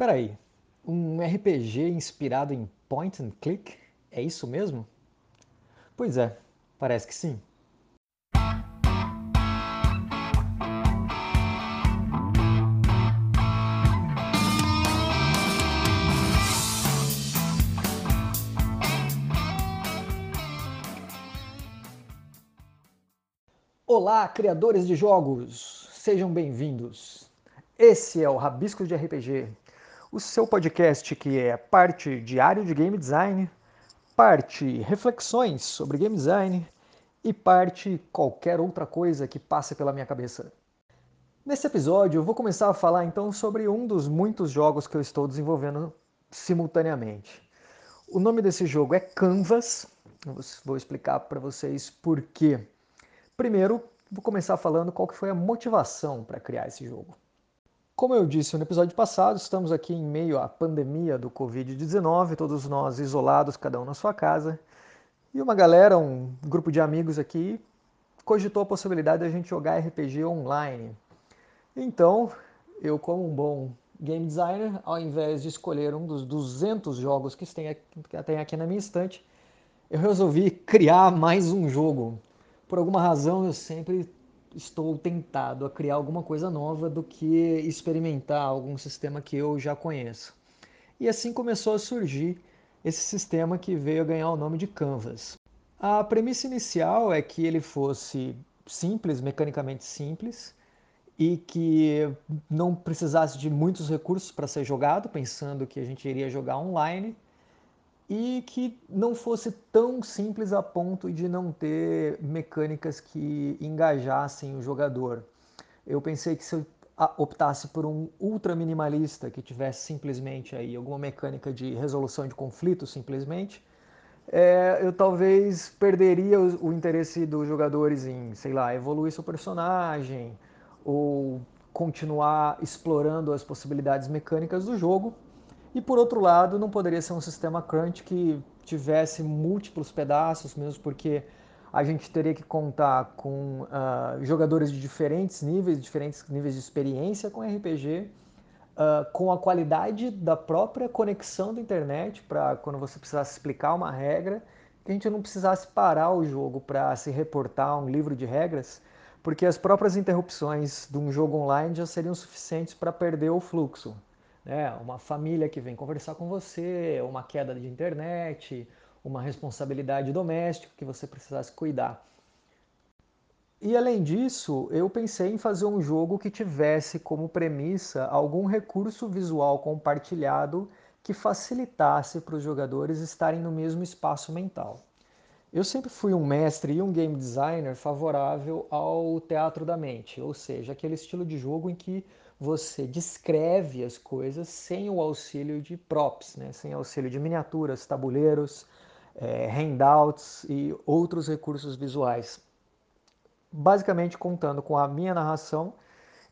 Peraí, um RPG inspirado em point and click? É isso mesmo? Pois é, parece que sim. Olá, criadores de jogos! Sejam bem-vindos! Esse é o Rabiscos de RPG, o seu podcast que é parte diário de game design, parte reflexões sobre game design e parte qualquer outra coisa que passe pela minha cabeça. Nesse episódio, eu vou começar a falar então sobre um dos muitos jogos que eu estou desenvolvendo simultaneamente. O nome desse jogo é Canvas. Vou explicar para vocês por quê. Primeiro, vou começar falando qual que foi a motivação para criar esse jogo. Como eu disse no episódio passado, estamos aqui em meio à pandemia do Covid-19, todos nós isolados, cada um na sua casa, e uma galera, um grupo de amigos aqui, cogitou a possibilidade de a gente jogar RPG online. Então, eu como um bom game designer, ao invés de escolher um dos 200 jogos que tem aqui na minha estante, eu resolvi criar mais um jogo por alguma razão eu sempre estou tentado a criar alguma coisa nova do que experimentar algum sistema que eu já conheço. E assim começou a surgir esse sistema que veio a ganhar o nome de Canvas. A premissa inicial é que ele fosse simples, mecanicamente simples, e que não precisasse de muitos recursos para ser jogado, pensando que a gente iria jogar online e que não fosse tão simples a ponto de não ter mecânicas que engajassem o jogador. Eu pensei que se eu optasse por um ultra minimalista que tivesse simplesmente aí alguma mecânica de resolução de conflitos simplesmente, é, eu talvez perderia o, o, interesse dos jogadores em, sei lá, evoluir seu personagem ou continuar explorando as possibilidades mecânicas do jogo e por outro lado, não poderia ser um sistema crunch que tivesse múltiplos pedaços, mesmo porque a gente teria que contar com uh, jogadores de diferentes níveis, diferentes níveis de experiência com RPG, uh, ah, com a qualidade da própria conexão da internet, para quando você precisasse explicar uma regra, que a gente não precisasse parar o jogo para se reportar um livro de regras, porque as próprias interrupções de um jogo online já seriam suficientes para perder o fluxo né? uma família que vem conversar com você, uma queda de internet, uma responsabilidade doméstica que você precisasse cuidar. E além disso, eu pensei em fazer um jogo que tivesse como premissa algum recurso visual compartilhado que facilitasse para os jogadores estarem no mesmo espaço mental. Eu sempre fui um mestre e um game designer favorável ao teatro da mente, ou seja, aquele estilo de jogo em que você descreve as coisas sem o auxílio de props, né? sem auxílio de miniaturas, tabuleiros, é, handouts e outros recursos visuais. Basicamente contando com a minha narração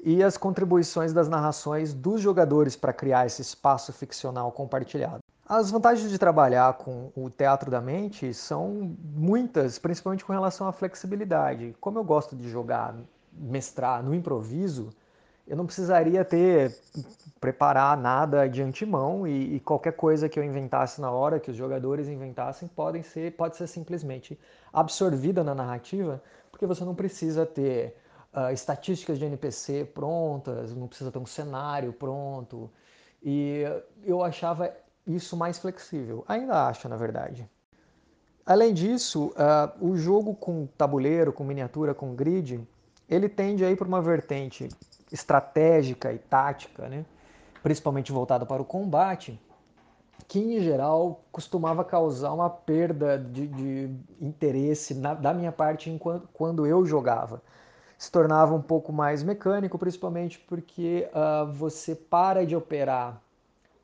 e as contribuições das narrações dos jogadores para criar esse espaço ficcional compartilhado. As vantagens de trabalhar com o teatro da mente são muitas, principalmente com relação à flexibilidade. Como eu gosto de jogar, mestrar no improviso, eu não precisaria ter preparar nada de antemão e, e, qualquer coisa que eu inventasse na hora, que os jogadores inventassem, podem ser, pode ser simplesmente absorvida na narrativa, porque você não precisa ter uh, estatísticas de NPC prontas, não precisa ter um cenário pronto. E eu achava isso mais flexível. Ainda acho, na verdade. Além disso, uh, o jogo com tabuleiro, com miniatura, com grid, ele tende a ir por uma vertente estratégica e tática, né? principalmente voltada para o combate, que em geral costumava causar uma perda de, de interesse na, da minha parte enquanto, quando eu jogava. Se tornava um pouco mais mecânico, principalmente porque uh, você para de operar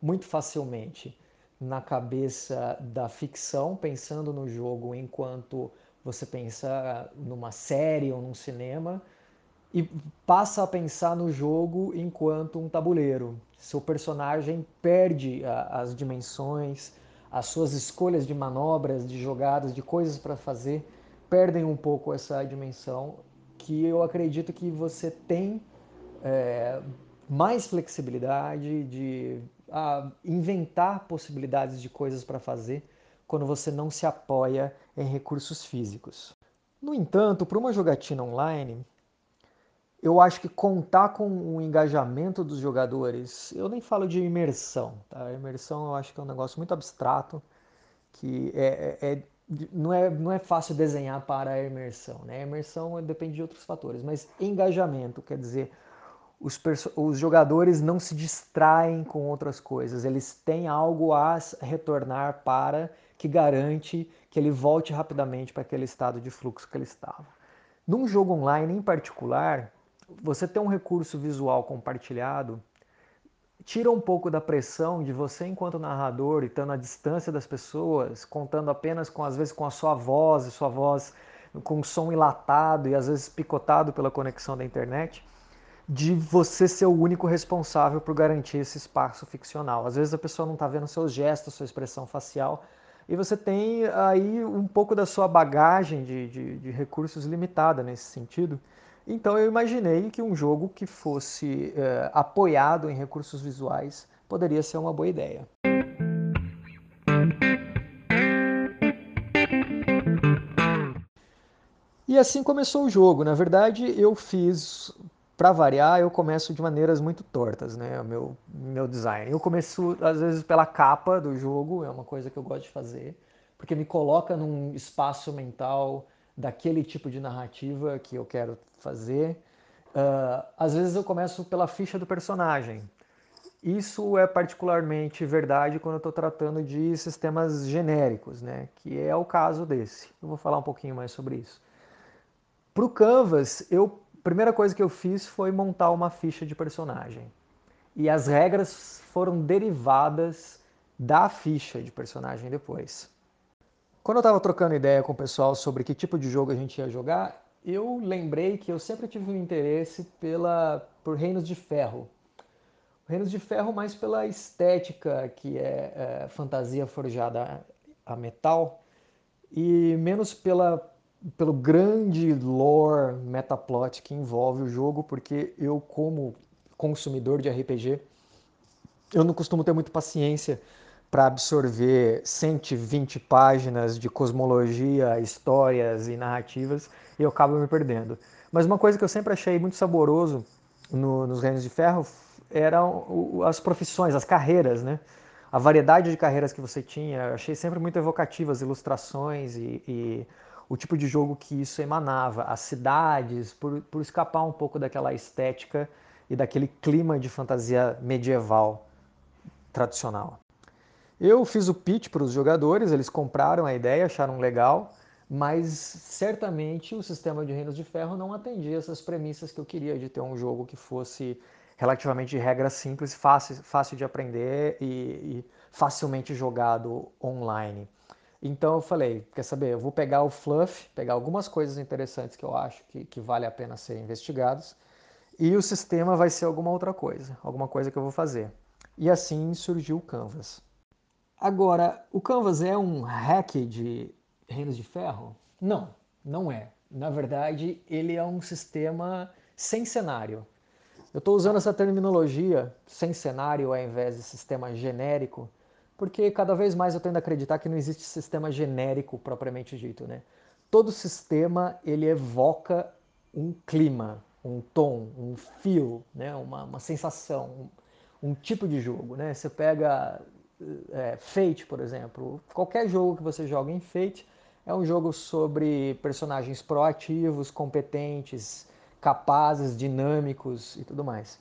muito facilmente na cabeça da ficção, pensando no jogo enquanto você pensa numa série ou num cinema, e passa a pensar no jogo enquanto um tabuleiro. Seu personagem perde a, as dimensões, as suas escolhas de manobras, de jogadas, de coisas para fazer, perdem um pouco essa dimensão que eu acredito que você tem é, mais flexibilidade, de ah, inventar possibilidades de coisas para fazer quando você não se apoia em recursos físicos. No entanto, para uma jogatina online, eu acho que contar com o engajamento dos jogadores, eu nem falo de imersão, tá? Imersão eu acho que é um negócio muito abstrato, que é, é, é não, é, não é fácil desenhar para a imersão, né? A imersão depende de outros fatores, mas engajamento, quer dizer, os, os jogadores não se distraem com outras coisas, eles têm algo a retornar para que garante que ele volte rapidamente para aquele estado de fluxo que ele estava. Num jogo online em particular, você ter um recurso visual compartilhado tira um pouco da pressão de você enquanto narrador e estando à distância das pessoas, contando apenas com às vezes com a sua voz, e sua voz com som enlatado e às vezes picotado pela conexão da internet, de você ser o único responsável por garantir esse espaço ficcional. Às vezes a pessoa não está vendo seus gestos, sua expressão facial, e você tem aí um pouco da sua bagagem de, de, de recursos limitada nesse sentido. Então eu imaginei que um jogo que fosse eh, apoiado em recursos visuais poderia ser uma boa ideia. E assim começou o jogo. Na verdade, eu fiz, para variar, eu começo de maneiras muito tortas, né? O meu, meu design. Eu começo, às vezes, pela capa do jogo, é uma coisa que eu gosto de fazer, porque me coloca num espaço mental daquele tipo de narrativa que eu quero fazer. Uh, às vezes eu começo pela ficha do personagem. Isso é particularmente verdade quando eu estou tratando de sistemas genéricos, né? que é o caso desse. Eu vou falar um pouquinho mais sobre isso. Para o Canvas, eu, a primeira coisa que eu fiz foi montar uma ficha de personagem. E as regras foram derivadas da ficha de personagem depois. Quando eu estava trocando ideia com o pessoal sobre que tipo de jogo a gente ia jogar, eu lembrei que eu sempre tive um interesse pela, por Reinos de Ferro. Reinos de Ferro mais pela estética, que é, é fantasia forjada a metal, e menos pela, pelo grande lore metaplot que envolve o jogo, porque eu, como consumidor de RPG, eu não costumo ter muita paciência para absorver 120 páginas de cosmologia, histórias e narrativas e eu acabo me perdendo. Mas uma coisa que eu sempre achei muito saboroso no, nos Reinos de Ferro eram as profissões, as carreiras, né? A variedade de carreiras que você tinha, eu achei sempre muito evocativas, ilustrações e, e o tipo de jogo que isso emanava, as cidades, por, por escapar um pouco daquela estética e daquele clima de fantasia medieval tradicional. Eu fiz o pitch para os jogadores, eles compraram a ideia, acharam legal, mas certamente o sistema de Reinos de Ferro não atendia essas premissas que eu queria de ter um jogo que fosse relativamente de regra simples, fácil, fácil de aprender e, e facilmente jogado online. Então eu falei, quer saber, eu vou pegar o fluff, pegar algumas coisas interessantes que eu acho que, que vale a pena serem investigadas, e o sistema vai ser alguma outra coisa, alguma coisa que eu vou fazer. E assim surgiu o Canvas. Agora, o Canvas é um hack de Reinos de Ferro? Não, não é. Na verdade, ele é um sistema sem cenário. Eu estou usando essa terminologia sem cenário ao invés de sistema genérico, porque cada vez mais eu tendo a acreditar que não existe sistema genérico propriamente dito, né? Todo sistema ele evoca um clima, um tom, um feel, né? uma, uma sensação, um, um tipo de jogo, né? Você pega é, Fate, por exemplo. Qualquer jogo que você joga em Fate é um jogo sobre personagens proativos, competentes, capazes, dinâmicos e tudo mais.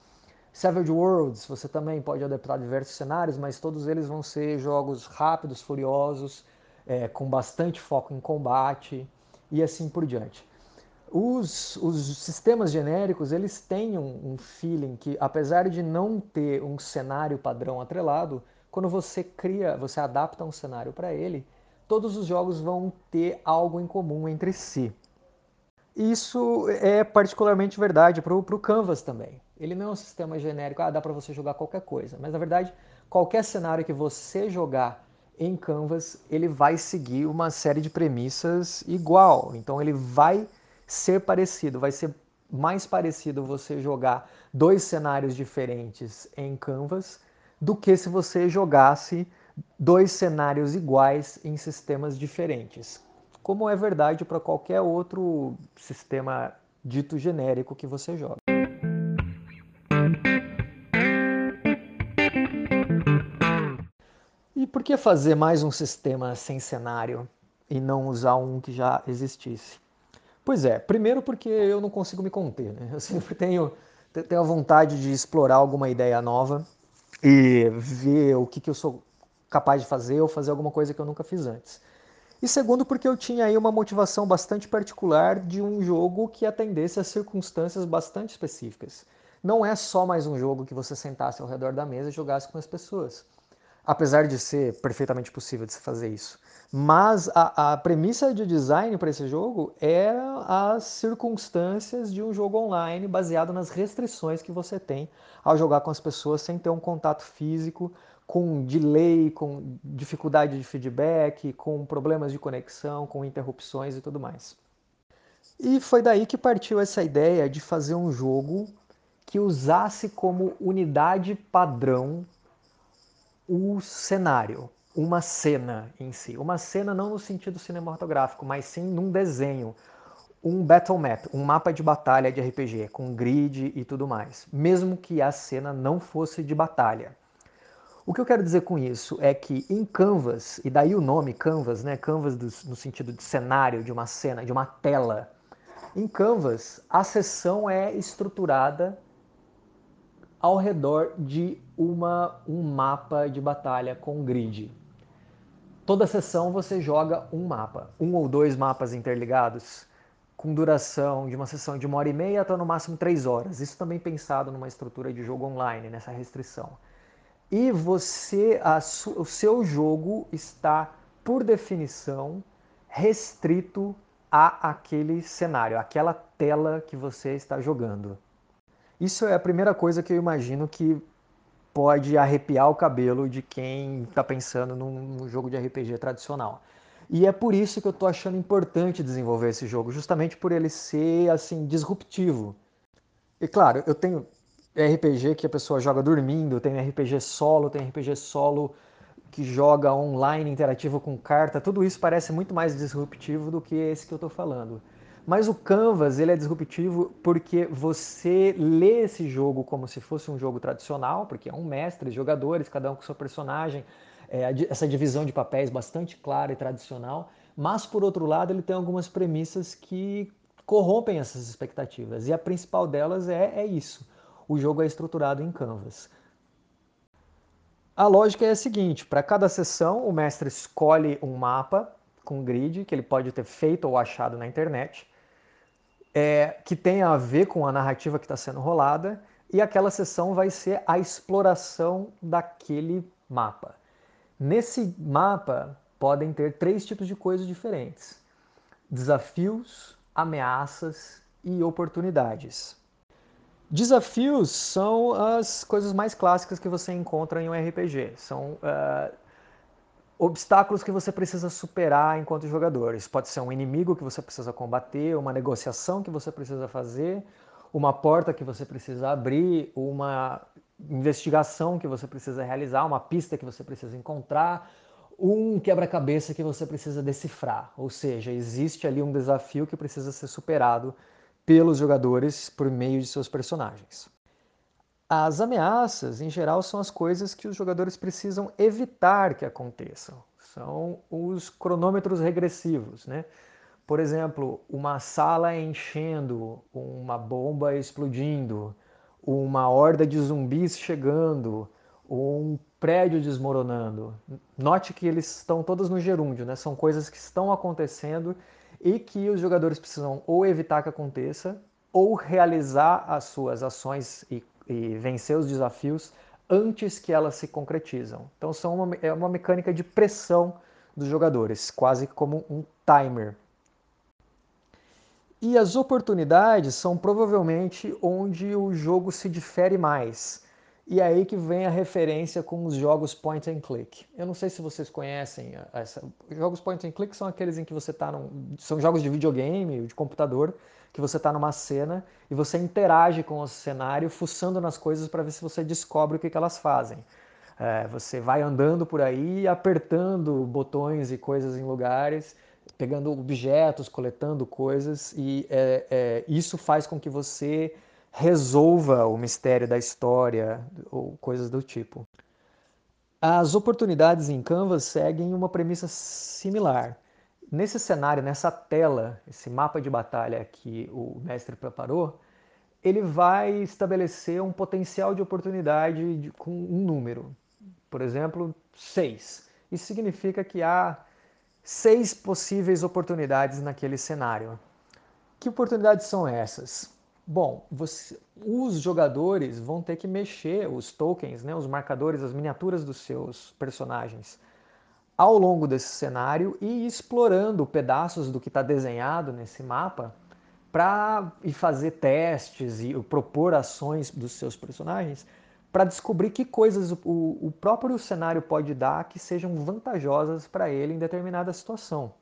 Savage Worlds, você também pode adaptar diversos cenários, mas todos eles vão ser jogos rápidos, furiosos, é, com bastante foco em combate e assim por diante. Os, os sistemas genéricos, eles têm um, um feeling que, apesar de não ter um cenário padrão atrelado, quando você cria, você adapta um cenário para ele, todos os jogos vão ter algo em comum entre si. Isso é particularmente verdade para o Canvas também. Ele não é um sistema genérico, ah, dá para você jogar qualquer coisa. Mas na verdade, qualquer cenário que você jogar em Canvas, ele vai seguir uma série de premissas igual. Então ele vai ser parecido, vai ser mais parecido você jogar dois cenários diferentes em Canvas do que se você jogasse dois cenários iguais em sistemas diferentes, como é verdade para qualquer outro sistema dito genérico que você joga. E por que fazer mais um sistema sem cenário e não usar um que já existisse? Pois é, primeiro porque eu não consigo me conter, né? Eu sempre tenho, tenho a vontade de explorar alguma ideia nova e ver o que, que eu sou capaz de fazer ou fazer alguma coisa que eu nunca fiz antes. E segundo, porque eu tinha aí uma motivação bastante particular de um jogo que atendesse a circunstâncias bastante específicas. Não é só mais um jogo que você sentasse ao redor da mesa e jogasse com as pessoas. Apesar de ser perfeitamente possível de se fazer isso. Mas a, a premissa de design para esse jogo é as circunstâncias de um jogo online baseado nas restrições que você tem ao jogar com as pessoas sem ter um contato físico, com delay, com dificuldade de feedback, com problemas de conexão, com interrupções e tudo mais. E foi daí que partiu essa ideia de fazer um jogo que usasse como unidade padrão o cenário, uma cena em si. Uma cena não no sentido cinematográfico, mas sim num desenho. Um battle map, um mapa de batalha de RPG, com grid e tudo mais. Mesmo que a cena não fosse de batalha. O que eu quero dizer com isso é que em Canvas, e daí o nome Canvas, né? Canvas do, no sentido de cenário, de uma cena, de uma tela. Em Canvas, a sessão é estruturada ao redor de uma, um mapa de batalha com grid. Toda sessão você joga um mapa, um ou dois mapas interligados, com duração de uma sessão de uma hora e meia até no máximo três horas. Isso também pensado numa estrutura de jogo online, nessa restrição e você, a, o seu jogo está, por definição, restrito a aquele cenário, aquela tela que você está jogando. Isso é a primeira coisa que eu imagino que pode arrepiar o cabelo de quem está pensando num jogo de RPG tradicional. E é por isso que eu estou achando importante desenvolver esse jogo, justamente por ele ser assim disruptivo. E claro, eu tenho RPG que a pessoa joga dormindo, tem RPG solo, tem RPG solo que joga online interativo com carta, tudo isso parece muito mais disruptivo do que esse que eu estou falando. Mas o Canvas ele é disruptivo porque você lê esse jogo como se fosse um jogo tradicional, porque é um mestre, jogadores, cada um com seu personagem, é, essa divisão de papéis bastante clara e tradicional. Mas por outro lado ele tem algumas premissas que corrompem essas expectativas e a principal delas é, é isso o jogo é estruturado em Canvas. A lógica é a seguinte: para cada sessão, o mestre escolhe um mapa com grid que ele pode ter feito ou achado na internet, é, que tenha a ver com a narrativa que está sendo rolada, e aquela sessão vai ser a exploração daquele mapa. Nesse mapa podem ter três tipos de coisas diferentes: desafios, ameaças e oportunidades. Desafios são as coisas mais clássicas que você encontra em um RPG. São uh, obstáculos que você precisa superar enquanto jogadores. Pode ser um inimigo que você precisa combater, uma negociação que você precisa fazer, uma porta que você precisa abrir, uma investigação que você precisa realizar, uma pista que você precisa encontrar, um quebra-cabeça que você precisa decifrar. Ou seja, existe ali um desafio que precisa ser superado pelos jogadores por meio de seus personagens. As ameaças, em geral, são as coisas que os jogadores precisam evitar que aconteçam. São os cronômetros regressivos, né? Por exemplo, uma sala enchendo, uma bomba explodindo, uma horda de zumbis chegando, um prédio desmoronando. Note que eles estão todos no gerúndio, né? São coisas que estão acontecendo e que os jogadores precisam ou evitar que aconteça ou realizar as suas ações e, e vencer os desafios antes que elas se concretizam. Então são uma, é uma mecânica de pressão dos jogadores, quase como um timer. E as oportunidades são provavelmente onde o jogo se difere mais. E aí que vem a referência com os jogos point and click. Eu não sei se vocês conhecem essa. Jogos point and click são aqueles em que você está num. São jogos de videogame, de computador, que você está numa cena e você interage com o cenário, fuçando nas coisas para ver se você descobre o que, que elas fazem. É, você vai andando por aí, apertando botões e coisas em lugares, pegando objetos, coletando coisas, e é, é, isso faz com que você resolva o mistério da história ou coisas do tipo. As oportunidades em Canvas seguem uma premissa similar. Nesse cenário, nessa tela, esse mapa de batalha que o mestre preparou, ele vai estabelecer um potencial de oportunidade de, com um número. Por exemplo, 6. Isso significa que há seis possíveis oportunidades naquele cenário. Que oportunidades são essas? Bom, você, os jogadores vão ter que mexer os tokens, né, os marcadores, as miniaturas dos seus personagens ao longo desse cenário e ir explorando pedaços do que está desenhado nesse mapa para ir fazer testes e propor ações dos seus personagens para descobrir que coisas o, o próprio cenário pode dar que sejam vantajosas para ele em determinada situação.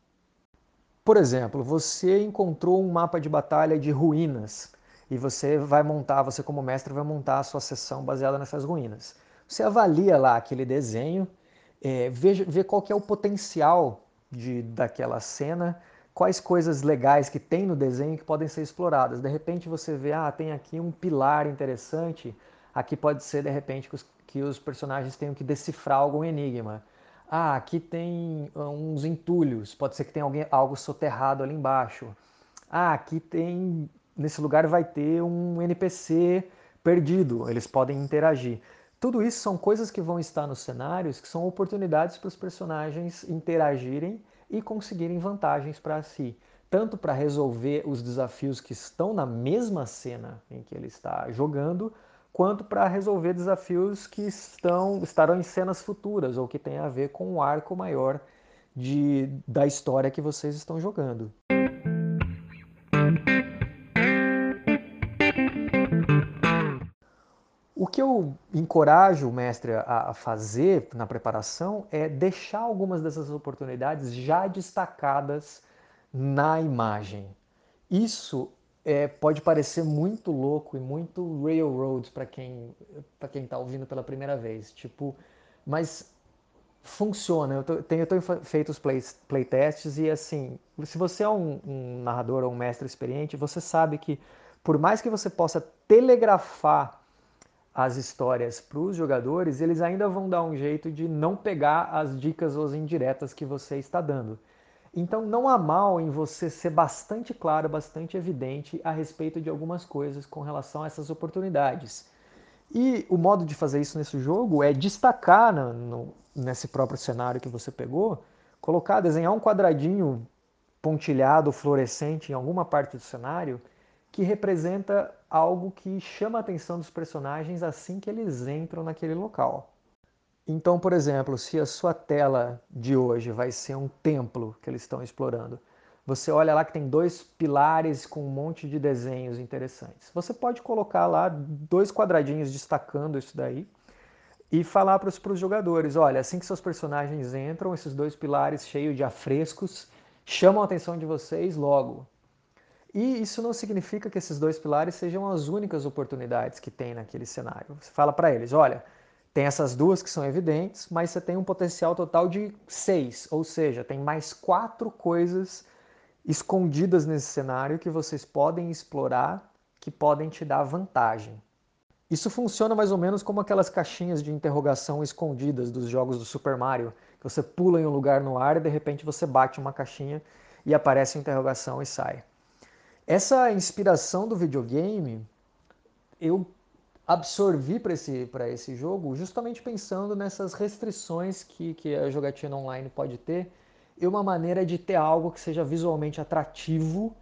Por exemplo, você encontrou um mapa de batalha de ruínas e você vai montar, você como mestre vai montar a sua sessão baseada nessas ruínas. Você avalia lá aquele desenho, é, veja, vê qual que é o potencial de, daquela cena, quais coisas legais que tem no desenho que podem ser exploradas. De repente você vê, ah, tem aqui um pilar interessante, aqui pode ser de repente que os, que os personagens tenham que decifrar algum enigma. Ah, aqui tem ah, uns entulhos, pode ser que tenha alguém, algo soterrado ali embaixo. Ah, aqui tem nesse lugar vai ter um NPC perdido, eles podem interagir. Tudo isso são coisas que vão estar nos cenários, que são oportunidades para os personagens interagirem e conseguirem vantagens para si, tanto para resolver os desafios que estão na mesma cena em que ele está jogando, quanto para resolver desafios que estão estarão em cenas futuras ou que têm a ver com o arco maior de, da história que vocês estão jogando. Que eu encorajo o mestre a fazer na preparação é deixar algumas dessas oportunidades já destacadas na imagem. Isso é, pode parecer muito laylouco e muito railroad para quem para quem está ouvindo pela primeira vez, tipo, mas funciona. Eu, tô, tenho, eu tenho feito os play, playtests e assim, se você é um, um narrador ou um mestre experiente, você sabe que por mais que você possa telegrafar as histórias para os jogadores, eles ainda vão dar um jeito de não pegar as dicas ou as indiretas que você está dando. Então não há mal em você ser bastante claro, bastante evidente a respeito de algumas coisas com relação a essas oportunidades. E o modo de fazer isso nesse jogo é destacar no, no, nesse próprio cenário que você pegou, colocar, desenhar um quadradinho pontilhado, fluorescente em alguma parte do cenário que representa algo que chama a atenção dos personagens assim que eles entram naquele local. Então, por exemplo, se a sua tela de hoje vai ser um templo que eles estão explorando, você olha lá que tem dois pilares com um monte de desenhos interessantes. Você pode colocar lá dois quadradinhos destacando isso daí e falar para os jogadores: olha, assim que seus personagens entram, esses dois pilares cheios de afrescos chamam a atenção de vocês logo. E isso não significa que esses dois pilares sejam as únicas oportunidades que tem naquele cenário. Você fala para eles, olha, tem essas duas que são evidentes, mas você tem um potencial total de seis, ou seja, tem mais quatro coisas escondidas nesse cenário que vocês podem explorar, que podem te dar vantagem. Isso funciona mais ou menos como aquelas caixinhas de interrogação escondidas dos jogos do Super Mario, que você pula em um lugar no ar e de repente você bate uma caixinha e aparece a interrogação e sai. Essa inspiração do videogame eu absorvi para esse, esse jogo justamente pensando nessas restrições que, que a jogatina online pode ter e uma maneira de ter algo que seja visualmente atrativo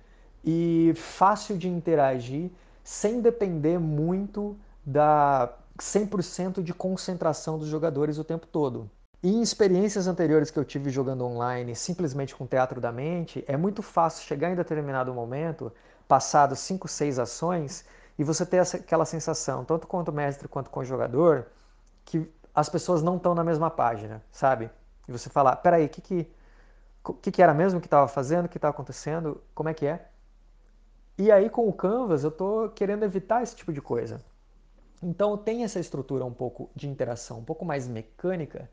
e fácil de interagir sem depender muito da 100% de concentração dos jogadores o tempo todo. E em experiências anteriores que eu tive jogando online, simplesmente com teatro da mente, é muito fácil chegar em determinado momento, passados 5, 6 ações, e você ter essa, aquela sensação, tanto quanto mestre quanto com jogador, que as pessoas não estão na mesma página, sabe? E você falar, peraí, o que, que, que, que era mesmo que estava fazendo, o que estava acontecendo, como é que é? E aí com o Canvas eu estou querendo evitar esse tipo de coisa. Então tem essa estrutura um pouco de interação, um pouco mais mecânica,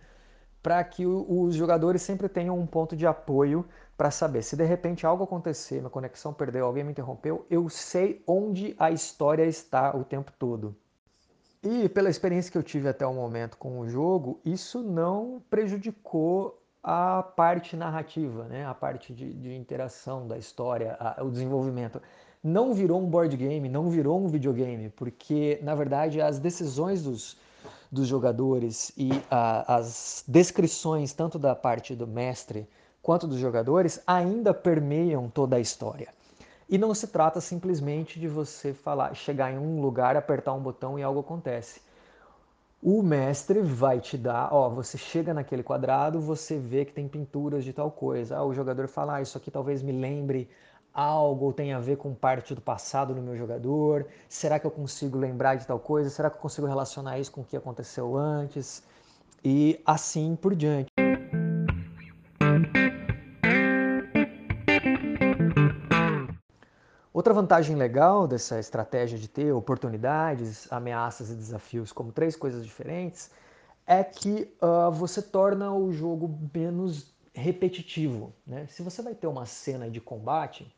para que os jogadores sempre tenham um ponto de apoio para saber se de repente algo acontecer, minha conexão perdeu, alguém me interrompeu, eu sei onde a história está o tempo todo. E pela experiência que eu tive até o momento com o jogo, isso não prejudicou a parte narrativa, né? a parte de, de interação da história, a, o desenvolvimento. Não virou um board game, não virou um videogame, porque na verdade as decisões dos, dos jogadores e a, as descrições, tanto da parte do mestre quanto dos jogadores, ainda permeiam toda a história. E não se trata simplesmente de você falar, chegar em um lugar, apertar um botão e algo acontece. O mestre vai te dar, ó, você chega naquele quadrado, você vê que tem pinturas de tal coisa. Ah, o jogador fala, ah, isso aqui talvez me lembre algo tem a ver com parte do passado do meu jogador? Será que eu consigo lembrar de tal coisa? Será que eu consigo relacionar isso com o que aconteceu antes? E assim por diante. Outra vantagem legal dessa estratégia de ter oportunidades, ameaças e desafios como três coisas diferentes é que uh, você torna o jogo menos repetitivo. Né? Se você vai ter uma cena de combate,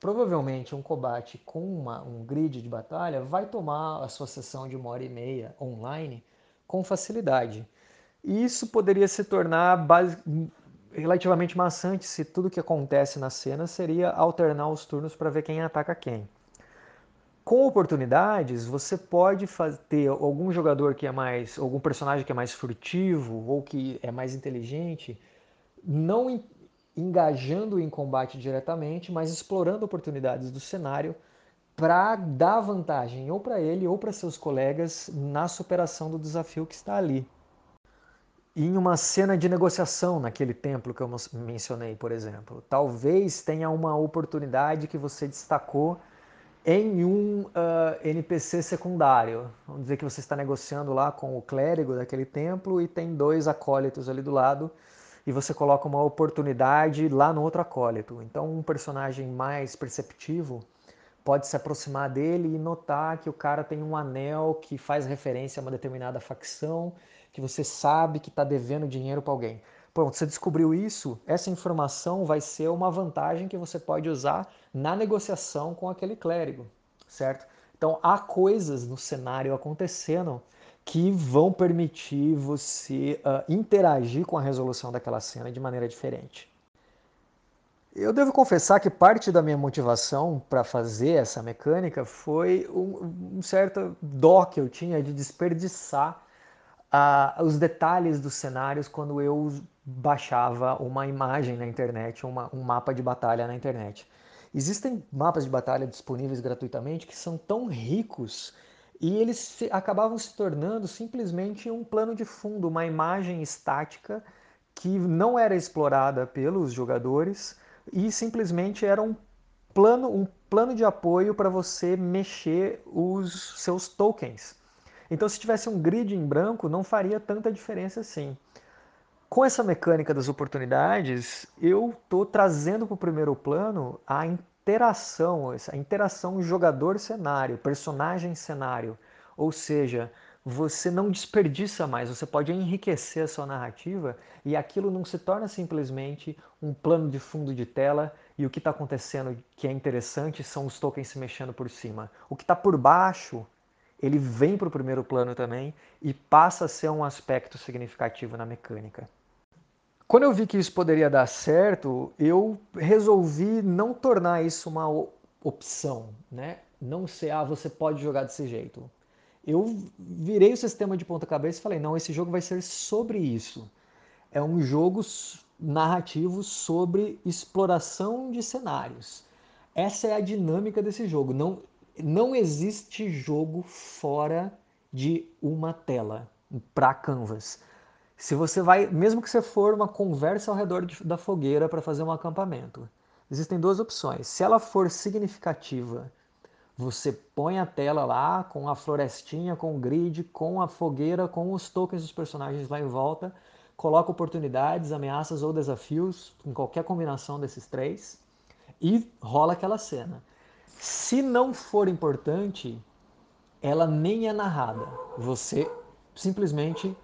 Provavelmente um combate com uma, um grid de batalha vai tomar a sua sessão de uma hora e meia online com facilidade. E isso poderia se tornar base, relativamente maçante se tudo que acontece na cena seria alternar os turnos para ver quem ataca quem. Com oportunidades, você pode ter algum jogador que é mais, algum personagem que é mais furtivo ou que é mais inteligente, não engajando em combate diretamente, mas explorando oportunidades do cenário para dar vantagem ou para ele ou para seus colegas na superação do desafio que está ali. Em uma cena de negociação naquele templo que eu mencionei, por exemplo, talvez tenha uma oportunidade que você destacou em um uh, NPC secundário. Vamos dizer que você está negociando lá com o clérigo daquele templo e tem dois acólitos ali do lado e você coloca uma oportunidade lá no outro acólito. Então, um personagem mais perceptivo pode se aproximar dele e notar que o cara tem um anel que faz referência a uma determinada facção, que você sabe que está devendo dinheiro para alguém. Pronto, você descobriu isso, essa informação vai ser uma vantagem que você pode usar na negociação com aquele clérigo, certo? Então, há coisas no cenário acontecendo que vão permitir você uh, interagir com a resolução daquela cena de maneira diferente. Eu devo confessar que parte da minha motivação para fazer essa mecânica foi um, um, certo dó que eu tinha de desperdiçar uh, os detalhes dos cenários quando eu baixava uma imagem na internet, uma, um mapa de batalha na internet. Existem mapas de batalha disponíveis gratuitamente que são tão ricos e eles acabavam se tornando simplesmente um plano de fundo, uma imagem estática que não era explorada pelos jogadores e simplesmente era um plano, um plano de apoio para você mexer os seus tokens. Então, se tivesse um grid em branco, não faria tanta diferença assim. Com essa mecânica das oportunidades, eu estou trazendo para o primeiro plano a interação, essa interação jogador-cenário, personagem-cenário. Ou seja, você não desperdiça mais, você pode enriquecer a sua narrativa e aquilo não se torna simplesmente um plano de fundo de tela e o que está acontecendo que é interessante são os tokens se mexendo por cima. O que está por baixo, ele vem para o primeiro plano também e passa a ser um aspecto significativo na mecânica. Quando eu vi que isso poderia dar certo, eu resolvi não tornar isso uma opção, né? Não ser, ah, você pode jogar desse jeito. Eu virei o sistema de ponta cabeça e falei, não, esse jogo vai ser sobre isso. É um jogo narrativo sobre exploração de cenários. Essa é a dinâmica desse jogo. Não, não existe jogo fora de uma tela para canvas. Se você vai, mesmo que você for uma conversa ao redor de, da fogueira para fazer um acampamento, existem duas opções. Se ela for significativa, Você põe a tela lá com a florestinha, com o grid, com a fogueira, com os tokens dos personagens lá em volta, coloca oportunidades, ameaças ou desafios, em qualquer combinação desses três, e rola aquela cena. Se não for importante, ela nem é narrada. Você simplesmente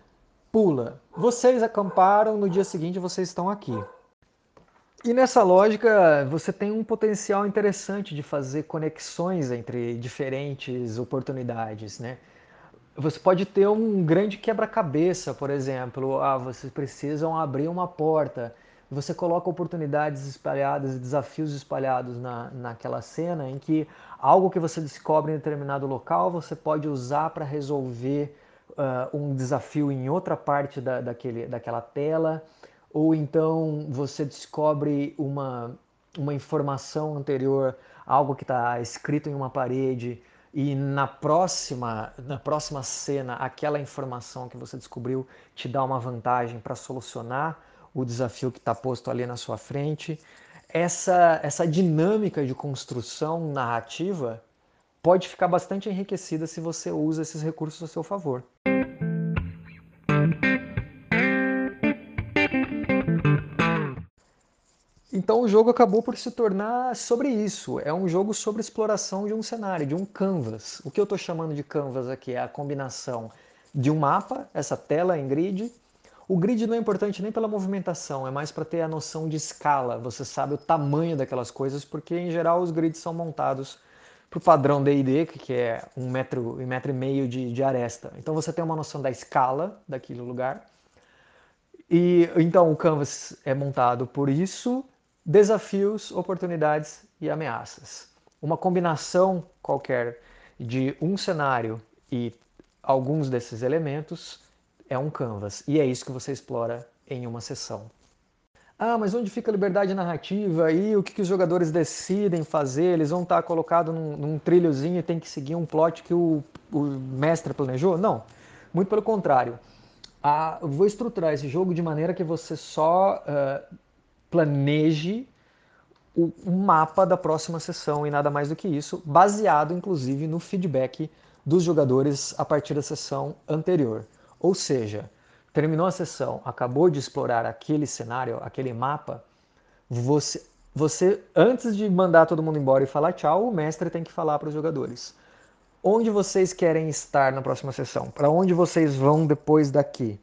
pula. Vocês acamparam, no dia seguinte vocês estão aqui. E nessa lógica, você tem um potencial interessante de fazer conexões entre diferentes oportunidades, né? Você pode ter um grande quebra-cabeça, por exemplo, ah, vocês precisam abrir uma porta. Você coloca oportunidades espalhadas, desafios espalhados na, naquela cena em que algo que você descobre em determinado local você pode usar para resolver uh, um desafio em outra parte da, daquele, daquela tela ou então você descobre uma, uma informação anterior, algo que está escrito em uma parede, e na próxima, na próxima cena, aquela informação que você descobriu te dá uma vantagem para solucionar o desafio que está posto ali na sua frente. Essa, essa dinâmica de construção narrativa pode ficar bastante enriquecida se você usa esses recursos a seu favor. Então o jogo acabou por se tornar sobre isso. É um jogo sobre exploração de um cenário, de um canvas. O que eu estou chamando de canvas aqui é a combinação de um mapa, essa tela em grid. O grid não é importante nem pela movimentação, é mais para ter a noção de escala. Você sabe o tamanho daquelas coisas, porque em geral os grids são montados para o padrão D&D, que é um metro e metro e meio de, de aresta. Então você tem uma noção da escala daquele lugar. E então o canvas é montado por isso desafios, oportunidades e ameaças. Uma combinação qualquer de um cenário e alguns desses elementos é um canvas, e é isso que você explora em uma sessão. Ah, mas onde fica a liberdade narrativa e o que, que os jogadores decidem fazer? Eles vão estar colocados num, num trilhozinho e tem que seguir um plot que o, o mestre planejou? Não, muito pelo contrário. Ah, eu vou estruturar esse jogo de maneira que você só uh, planeje o, mapa da próxima sessão e nada mais do que isso, baseado inclusive no feedback dos jogadores a partir da sessão anterior. Ou seja, terminou a sessão, acabou de explorar aquele cenário, aquele mapa, você, você antes de mandar todo mundo embora e falar tchau, o mestre tem que falar para os jogadores. Onde vocês querem estar na próxima sessão? Para onde vocês vão depois daqui?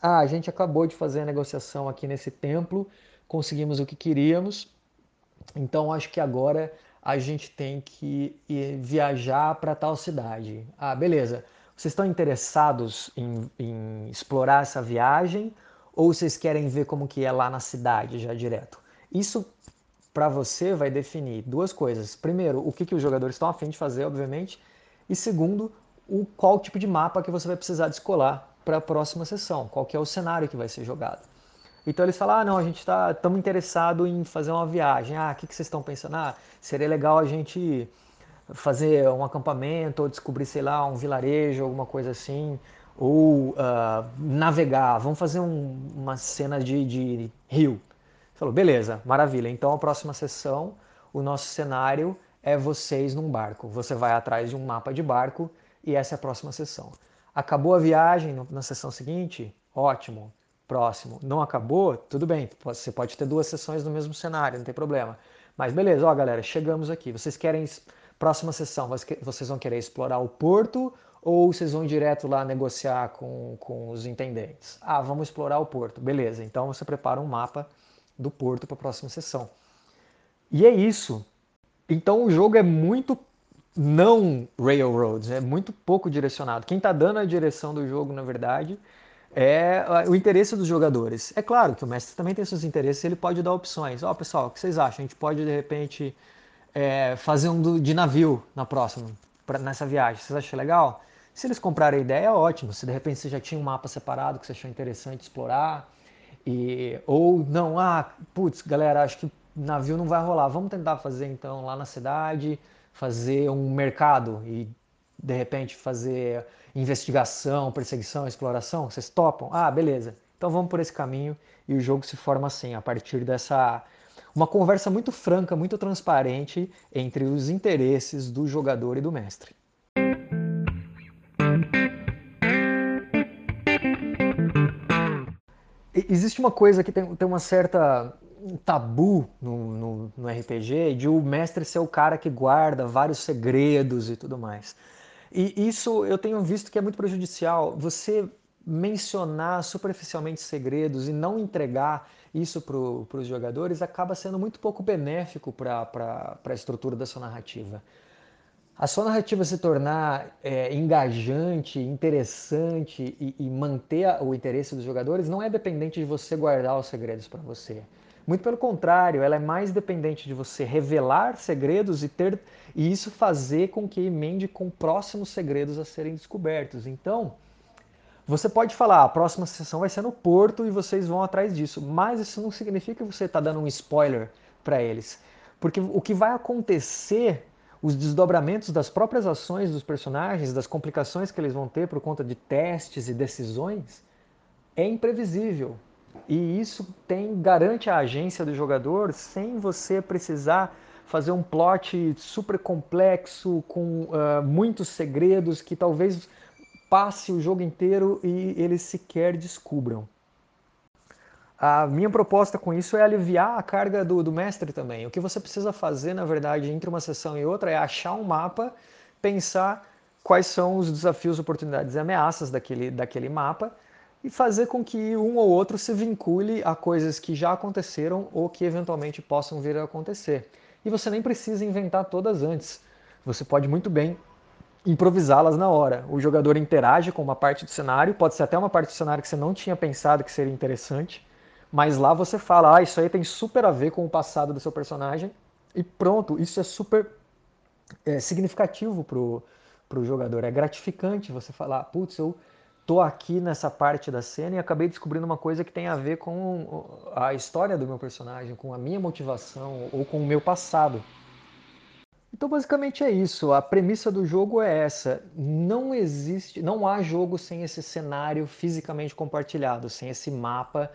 Ah, a gente acabou de fazer a negociação aqui nesse templo conseguimos o que queríamos. Então acho que agora a gente tem que viajar para tal cidade. Ah, beleza. Vocês estão interessados em, em, explorar essa viagem ou vocês querem ver como que é lá na cidade já direto? Isso para você vai definir duas coisas. Primeiro, o que, que os jogadores estão afim de fazer, obviamente. E segundo, o qual tipo de mapa que você vai precisar descolar para a próxima sessão, qual que é o cenário que vai ser jogado. Então eles falam, ah, não, a gente está tão interessado em fazer uma viagem. Ah, o que, que vocês estão pensando? Ah, seria legal a gente fazer um acampamento ou descobrir, sei lá, um vilarejo, alguma coisa assim. Ou uh, navegar, vamos fazer um, uma cena de, de rio. Falou, beleza, maravilha. Então a próxima sessão, o nosso cenário é vocês num barco. Você vai atrás de um mapa de barco e essa é a próxima sessão. Acabou a viagem na sessão seguinte? Ótimo próximo. Não acabou? Tudo bem, você pode ter duas sessões no mesmo cenário, não tem problema. Mas beleza, ó galera, chegamos aqui. Vocês querem, próxima sessão, vocês vão querer explorar o porto ou vocês vão direto lá negociar com, com os intendentes? Ah, vamos explorar o porto. Beleza, então você prepara um mapa do porto para a próxima sessão. E é isso. Então o jogo é muito não railroads, é muito pouco direcionado. Quem está dando a direção do jogo, na verdade, é o interesse dos jogadores. É claro que o mestre também tem seus interesses, ele pode dar opções. Ó, oh, pessoal, o que vocês acham? A gente pode, de repente, é, fazer um de navio na próxima, pra, nessa viagem. Vocês acham legal? Se eles comprarem a ideia, é ótimo. Se de repente você já tinha um mapa separado que você achou interessante explorar, e, ou não, ah, putz, galera, acho que navio não vai rolar. Vamos tentar fazer então lá na cidade, fazer um mercado e de repente fazer investigação, perseguição, exploração? Vocês topam? Ah, beleza. Então vamos por esse caminho e o jogo se forma assim, a partir dessa Uma conversa muito franca, muito transparente entre os interesses do jogador e do mestre. Existe uma coisa que tem, tem uma certa tabu no, no, no, RPG de o mestre ser o cara que guarda vários segredos e tudo mais. E isso eu tenho visto que é muito prejudicial. Você mencionar superficialmente segredos e não entregar isso para os jogadores acaba sendo muito pouco benéfico para a estrutura da sua narrativa. A sua narrativa se tornar é, engajante, interessante e, e manter o interesse dos jogadores não é dependente de você guardar os segredos para você. Muito pelo contrário, ela é mais dependente de você revelar segredos e ter e isso fazer com que emende com próximos segredos a serem descobertos. Então, você pode falar, a próxima sessão vai ser no Porto e vocês vão atrás disso, mas isso não significa que você está dando um spoiler para eles. Porque o que vai acontecer, os desdobramentos das próprias ações dos personagens, das complicações que eles vão ter por conta de testes e decisões, é imprevisível. E isso tem garante a agência do jogador sem você precisar fazer um plot super complexo com uh, muitos segredos que talvez passe o jogo inteiro e eles sequer descubram. A minha proposta com isso é aliviar a carga do, do, mestre também. O que você precisa fazer, na verdade, entre uma sessão e outra é achar um mapa, pensar quais são os desafios, oportunidades e ameaças daquele, daquele mapa e fazer com que um ou outro se vincule a coisas que já aconteceram ou que eventualmente possam vir a acontecer. E você nem precisa inventar todas antes. Você pode muito bem improvisá-las na hora. O jogador interage com uma parte do cenário, pode ser até uma parte do cenário que você não tinha pensado que seria interessante, mas lá você fala, ah, isso aí tem super a ver com o passado do seu personagem, e pronto, isso é super é, significativo pro, pro jogador, é gratificante você falar, putz, eu tô aqui nessa parte da cena e acabei descobrindo uma coisa que tem a ver com a história do meu personagem, com a minha motivação ou com o meu passado. Então basicamente é isso. A premissa do jogo é essa. Não existe, não há jogo sem esse cenário fisicamente compartilhado, sem esse mapa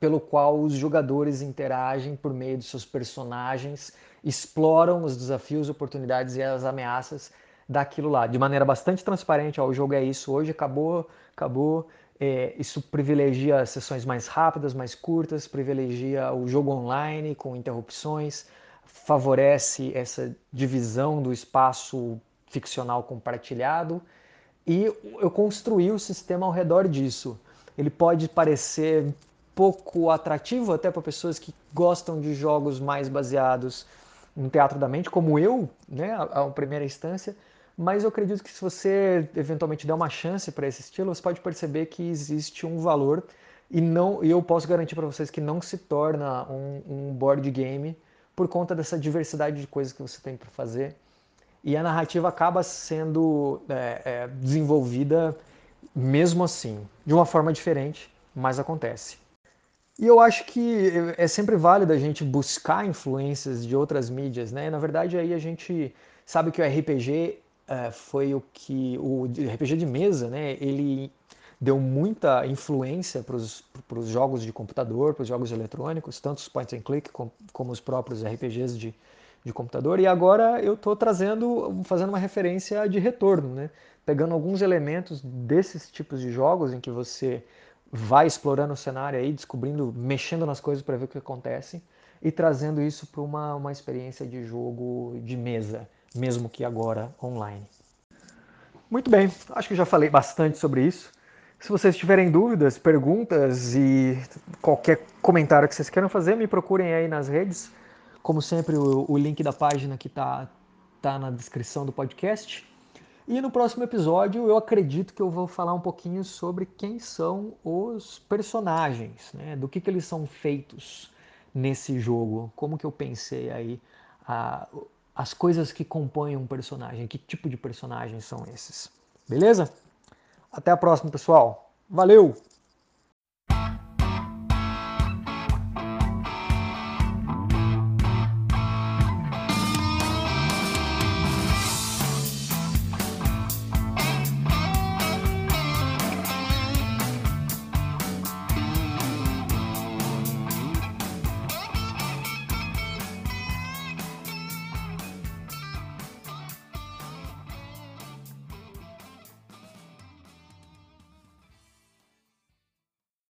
pelo qual os jogadores interagem por meio de seus personagens, exploram os desafios, oportunidades e as ameaças daquilo lá, de maneira bastante transparente. Ó, o jogo é isso hoje, acabou, acabou. É, isso privilegia sessões mais rápidas, mais curtas, privilegia o jogo online com interrupções favorece essa divisão do espaço ficcional compartilhado e eu construí o sistema ao redor disso. Ele pode parecer pouco atrativo até para pessoas que gostam de jogos mais baseados no teatro da mente, como eu, né, a, a primeira instância, mas eu acredito que se você eventualmente der uma chance para esse estilo, você pode perceber que existe um valor e não, e eu posso garantir para vocês que não se torna um, um board game por conta dessa diversidade de coisas que você tem para fazer. E a narrativa acaba sendo é, é, desenvolvida mesmo assim, de uma forma diferente, mas acontece. E eu acho que é sempre válido a gente buscar influências de outras mídias, né? Na verdade, aí a gente sabe que o RPG é, foi o que o RPG de mesa, né? Ele deu muita influência para os jogos de computador, para os jogos eletrônicos, tanto os point and click como, como os próprios RPGs de, de computador. E agora eu estou trazendo, fazendo uma referência de retorno, né? pegando alguns elementos desses tipos de jogos em que você vai explorando o cenário aí, descobrindo, mexendo nas coisas para ver o que acontece e trazendo isso para uma, uma experiência de jogo de mesa, mesmo que agora online. Muito bem, acho que já falei bastante sobre isso. Se vocês tiverem dúvidas, perguntas e qualquer comentário que vocês queiram fazer, me procurem aí nas redes. Como sempre, o, o link da página que está tá na descrição do podcast. E no próximo episódio eu acredito que eu vou falar um pouquinho sobre quem são os personagens, né? do que, que eles são feitos nesse jogo, como que eu pensei aí a, as coisas que compõem um personagem, que tipo de personagens são esses. Beleza? Até a próxima, pessoal. Valeu!